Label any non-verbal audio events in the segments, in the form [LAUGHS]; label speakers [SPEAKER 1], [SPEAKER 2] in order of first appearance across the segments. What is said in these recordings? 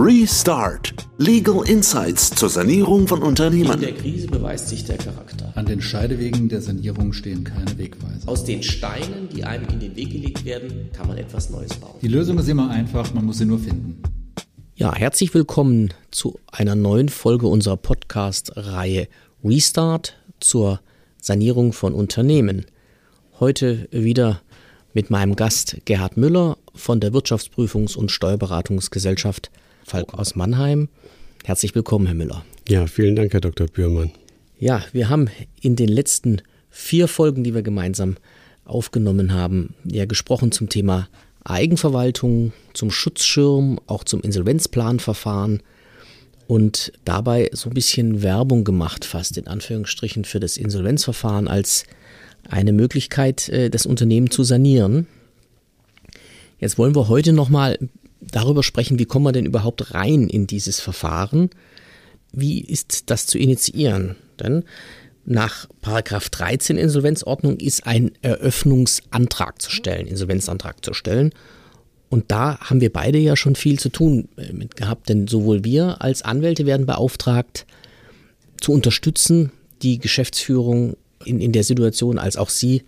[SPEAKER 1] Restart. Legal Insights zur Sanierung von Unternehmen.
[SPEAKER 2] In der Krise beweist sich der Charakter.
[SPEAKER 3] An den Scheidewegen der Sanierung stehen keine Wegweiser.
[SPEAKER 2] Aus den Steinen, die einem in den Weg gelegt werden, kann man etwas Neues bauen.
[SPEAKER 3] Die Lösung ist immer einfach, man muss sie nur finden.
[SPEAKER 2] Ja, herzlich willkommen zu einer neuen Folge unserer Podcast-Reihe Restart zur Sanierung von Unternehmen. Heute wieder mit meinem Gast Gerhard Müller von der Wirtschaftsprüfungs- und Steuerberatungsgesellschaft Falk aus Mannheim. Herzlich willkommen, Herr Müller.
[SPEAKER 4] Ja, vielen Dank, Herr Dr. Bührmann.
[SPEAKER 2] Ja, wir haben in den letzten vier Folgen, die wir gemeinsam aufgenommen haben, ja gesprochen zum Thema Eigenverwaltung, zum Schutzschirm, auch zum Insolvenzplanverfahren und dabei so ein bisschen Werbung gemacht, fast in Anführungsstrichen, für das Insolvenzverfahren als eine Möglichkeit, äh, das Unternehmen zu sanieren. Jetzt wollen wir heute nochmal darüber sprechen, wie kommen wir denn überhaupt rein in dieses Verfahren? Wie ist das zu initiieren? Denn nach Paragraph 13 Insolvenzordnung ist ein Eröffnungsantrag zu stellen, Insolvenzantrag zu stellen. Und da haben wir beide ja schon viel zu tun äh, mit gehabt, denn sowohl wir als Anwälte werden beauftragt, zu unterstützen, die Geschäftsführung in, in der Situation, als auch Sie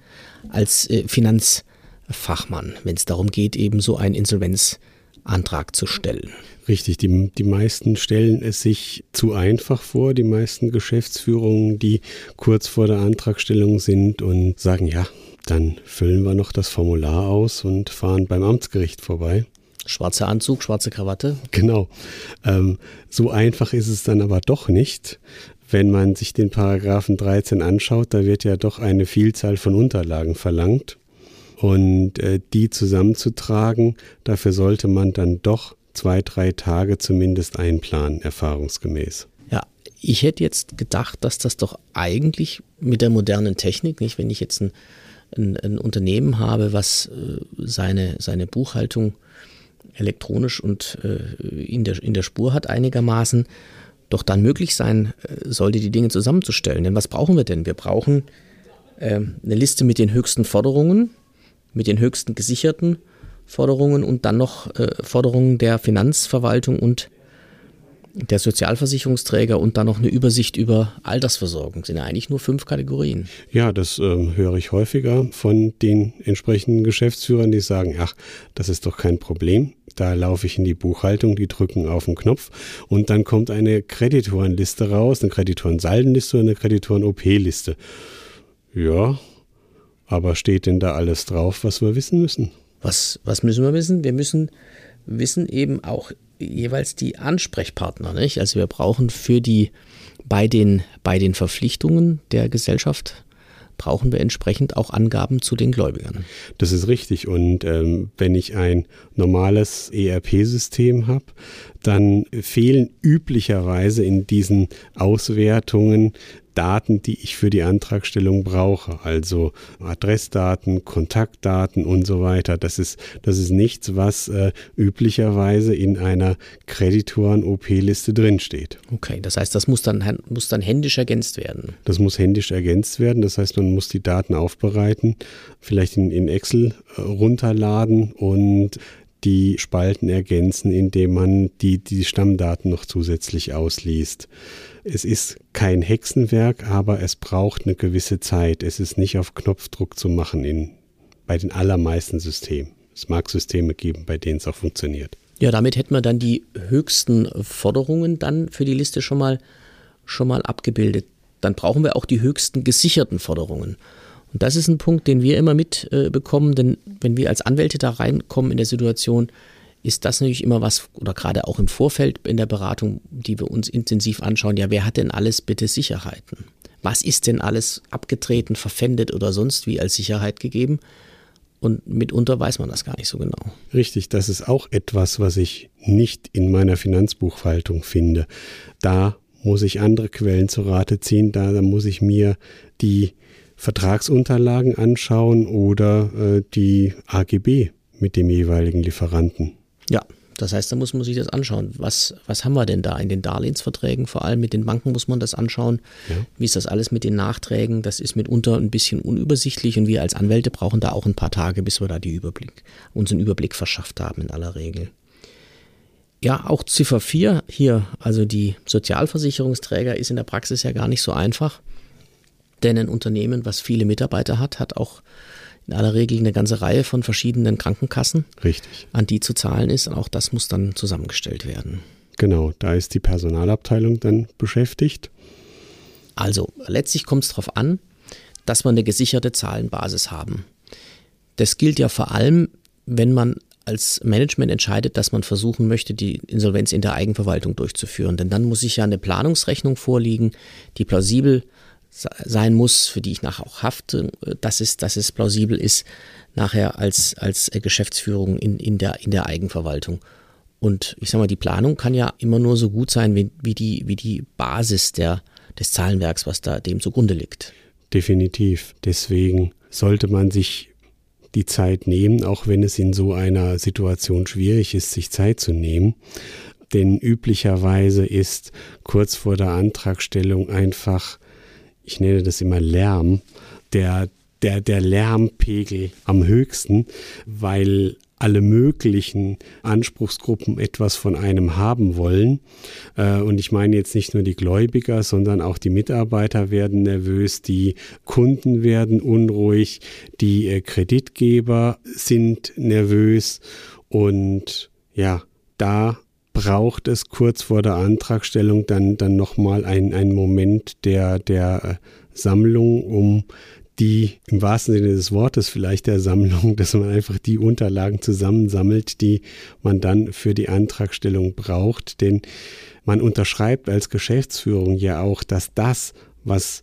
[SPEAKER 2] als äh, Finanzfachmann, wenn es darum geht, eben so ein Insolvenz Antrag zu stellen.
[SPEAKER 4] Richtig, die, die meisten stellen es sich zu einfach vor, die meisten Geschäftsführungen, die kurz vor der Antragstellung sind und sagen, ja, dann füllen wir noch das Formular aus und fahren beim Amtsgericht vorbei.
[SPEAKER 2] Schwarzer Anzug, schwarze Krawatte.
[SPEAKER 4] Genau. Ähm, so einfach ist es dann aber doch nicht. Wenn man sich den Paragraphen 13 anschaut, da wird ja doch eine Vielzahl von Unterlagen verlangt. Und äh, die zusammenzutragen, dafür sollte man dann doch zwei, drei Tage zumindest einplanen, erfahrungsgemäß.
[SPEAKER 2] Ja, ich hätte jetzt gedacht, dass das doch eigentlich mit der modernen Technik, nicht, wenn ich jetzt ein, ein, ein Unternehmen habe, was äh, seine, seine Buchhaltung elektronisch und äh, in, der, in der Spur hat einigermaßen, doch dann möglich sein äh, sollte, die Dinge zusammenzustellen. Denn was brauchen wir denn? Wir brauchen eine Liste mit den höchsten Forderungen, mit den höchsten gesicherten Forderungen und dann noch äh, Forderungen der Finanzverwaltung und der Sozialversicherungsträger und dann noch eine Übersicht über Altersversorgung. Das sind ja eigentlich nur fünf Kategorien.
[SPEAKER 4] Ja, das ähm, höre ich häufiger von den entsprechenden Geschäftsführern, die sagen, ach, das ist doch kein Problem. Da laufe ich in die Buchhaltung, die drücken auf den Knopf und dann kommt eine Kreditorenliste raus, eine Kreditorensaldenliste und eine Kreditoren-OP-Liste. Ja, aber steht denn da alles drauf, was wir wissen müssen?
[SPEAKER 2] Was, was müssen wir wissen? Wir müssen wissen eben auch jeweils die Ansprechpartner, nicht? Also wir brauchen für die bei den, bei den Verpflichtungen der Gesellschaft brauchen wir entsprechend auch Angaben zu den Gläubigern.
[SPEAKER 4] Das ist richtig. Und ähm, wenn ich ein normales ERP-System habe, dann fehlen üblicherweise in diesen Auswertungen Daten, die ich für die Antragstellung brauche, also Adressdaten, Kontaktdaten und so weiter. Das ist, das ist nichts, was äh, üblicherweise in einer Kreditoren-OP-Liste drinsteht.
[SPEAKER 2] Okay, das heißt, das muss dann, muss dann händisch ergänzt werden.
[SPEAKER 4] Das muss händisch ergänzt werden. Das heißt, man muss die Daten aufbereiten, vielleicht in, in Excel äh, runterladen und die Spalten ergänzen, indem man die, die Stammdaten noch zusätzlich ausliest. Es ist kein Hexenwerk, aber es braucht eine gewisse Zeit. Es ist nicht auf Knopfdruck zu machen in, bei den allermeisten Systemen. Es mag Systeme geben, bei denen es auch funktioniert.
[SPEAKER 2] Ja, damit hätten wir dann die höchsten Forderungen dann für die Liste schon mal, schon mal abgebildet. Dann brauchen wir auch die höchsten gesicherten Forderungen. Und das ist ein Punkt, den wir immer mitbekommen, äh, denn wenn wir als Anwälte da reinkommen in der Situation, ist das natürlich immer was, oder gerade auch im Vorfeld in der Beratung, die wir uns intensiv anschauen, ja, wer hat denn alles bitte Sicherheiten? Was ist denn alles abgetreten, verpfändet oder sonst wie als Sicherheit gegeben? Und mitunter weiß man das gar nicht so genau.
[SPEAKER 4] Richtig, das ist auch etwas, was ich nicht in meiner Finanzbuchhaltung finde. Da muss ich andere Quellen zu Rate ziehen, da, da muss ich mir die Vertragsunterlagen anschauen oder äh, die AGB mit dem jeweiligen Lieferanten.
[SPEAKER 2] Ja, das heißt, da muss man sich das anschauen. Was, was haben wir denn da in den Darlehensverträgen? Vor allem mit den Banken muss man das anschauen. Ja. Wie ist das alles mit den Nachträgen? Das ist mitunter ein bisschen unübersichtlich und wir als Anwälte brauchen da auch ein paar Tage, bis wir da die Überblick, uns einen Überblick verschafft haben in aller Regel. Ja, auch Ziffer 4 hier, also die Sozialversicherungsträger, ist in der Praxis ja gar nicht so einfach. Denn ein Unternehmen, was viele Mitarbeiter hat, hat auch in aller Regel eine ganze Reihe von verschiedenen Krankenkassen,
[SPEAKER 4] Richtig.
[SPEAKER 2] an die zu zahlen ist. Und auch das muss dann zusammengestellt werden.
[SPEAKER 4] Genau, da ist die Personalabteilung dann beschäftigt.
[SPEAKER 2] Also letztlich kommt es darauf an, dass wir eine gesicherte Zahlenbasis haben. Das gilt ja vor allem, wenn man als Management entscheidet, dass man versuchen möchte, die Insolvenz in der Eigenverwaltung durchzuführen. Denn dann muss ich ja eine Planungsrechnung vorliegen, die plausibel sein muss, für die ich nachher auch hafte, dass es, dass es plausibel ist, nachher als, als Geschäftsführung in, in, der, in der Eigenverwaltung. Und ich sage mal, die Planung kann ja immer nur so gut sein, wie, wie, die, wie die Basis der, des Zahlenwerks, was da dem zugrunde liegt.
[SPEAKER 4] Definitiv. Deswegen sollte man sich die Zeit nehmen, auch wenn es in so einer Situation schwierig ist, sich Zeit zu nehmen. Denn üblicherweise ist kurz vor der Antragstellung einfach, ich nenne das immer Lärm, der, der, der Lärmpegel am höchsten, weil alle möglichen Anspruchsgruppen etwas von einem haben wollen. Äh, und ich meine jetzt nicht nur die Gläubiger, sondern auch die Mitarbeiter werden nervös, die Kunden werden unruhig, die äh, Kreditgeber sind nervös und ja, da braucht es kurz vor der Antragstellung dann, dann nochmal einen Moment der, der äh, Sammlung, um die im wahrsten Sinne des Wortes vielleicht der Sammlung, [LAUGHS] dass man einfach die Unterlagen zusammensammelt, die man dann für die Antragstellung braucht. Denn man unterschreibt als Geschäftsführung ja auch, dass das, was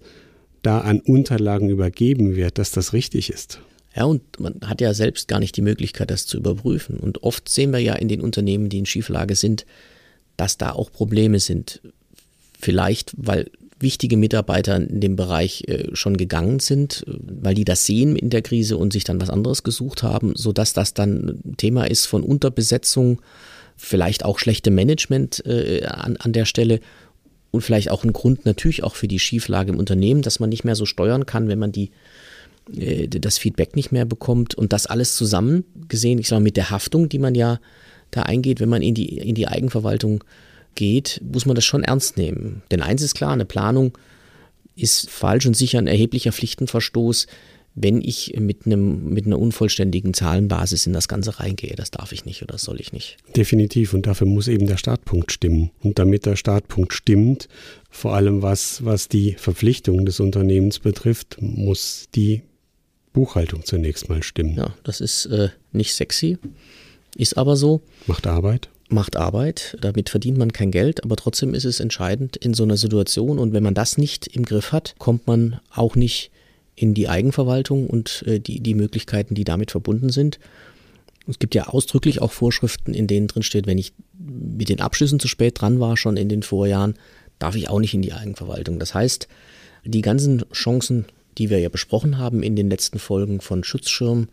[SPEAKER 4] da an Unterlagen übergeben wird, dass das richtig ist.
[SPEAKER 2] Ja, und man hat ja selbst gar nicht die Möglichkeit, das zu überprüfen. Und oft sehen wir ja in den Unternehmen, die in Schieflage sind, dass da auch Probleme sind. Vielleicht, weil wichtige Mitarbeiter in dem Bereich äh, schon gegangen sind, weil die das sehen in der Krise und sich dann was anderes gesucht haben, sodass das dann Thema ist von Unterbesetzung, vielleicht auch schlechte Management äh, an, an der Stelle und vielleicht auch ein Grund natürlich auch für die Schieflage im Unternehmen, dass man nicht mehr so steuern kann, wenn man die das Feedback nicht mehr bekommt und das alles zusammen gesehen, ich sage mit der Haftung, die man ja da eingeht, wenn man in die, in die Eigenverwaltung geht, muss man das schon ernst nehmen. Denn eins ist klar, eine Planung ist falsch und sicher ein erheblicher Pflichtenverstoß, wenn ich mit, einem, mit einer unvollständigen Zahlenbasis in das Ganze reingehe. Das darf ich nicht oder das soll ich nicht.
[SPEAKER 4] Definitiv. Und dafür muss eben der Startpunkt stimmen. Und damit der Startpunkt stimmt, vor allem was, was die Verpflichtungen des Unternehmens betrifft, muss die Buchhaltung zunächst mal stimmen.
[SPEAKER 2] Ja, das ist äh, nicht sexy, ist aber so.
[SPEAKER 4] Macht Arbeit
[SPEAKER 2] macht Arbeit, damit verdient man kein Geld, aber trotzdem ist es entscheidend in so einer Situation und wenn man das nicht im Griff hat, kommt man auch nicht in die Eigenverwaltung und äh, die, die Möglichkeiten, die damit verbunden sind. Es gibt ja ausdrücklich auch Vorschriften, in denen drin steht, wenn ich mit den Abschlüssen zu spät dran war, schon in den Vorjahren, darf ich auch nicht in die Eigenverwaltung. Das heißt, die ganzen Chancen, die wir ja besprochen haben in den letzten Folgen von Schutzschirm,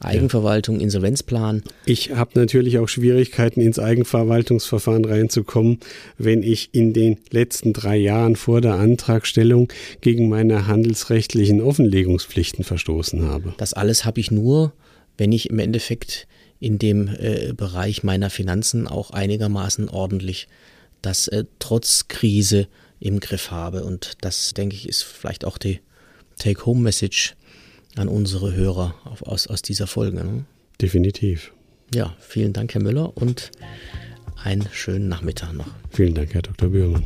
[SPEAKER 2] Eigenverwaltung, Insolvenzplan.
[SPEAKER 4] Ich habe natürlich auch Schwierigkeiten, ins Eigenverwaltungsverfahren reinzukommen, wenn ich in den letzten drei Jahren vor der Antragstellung gegen meine handelsrechtlichen Offenlegungspflichten verstoßen habe.
[SPEAKER 2] Das alles habe ich nur, wenn ich im Endeffekt in dem äh, Bereich meiner Finanzen auch einigermaßen ordentlich das äh, trotz Krise im Griff habe. Und das, denke ich, ist vielleicht auch die Take-Home-Message an unsere Hörer aus, aus dieser Folge. Ne?
[SPEAKER 4] Definitiv.
[SPEAKER 2] Ja, vielen Dank, Herr Müller, und einen schönen Nachmittag noch.
[SPEAKER 4] Vielen Dank, Herr Dr. Bührmann.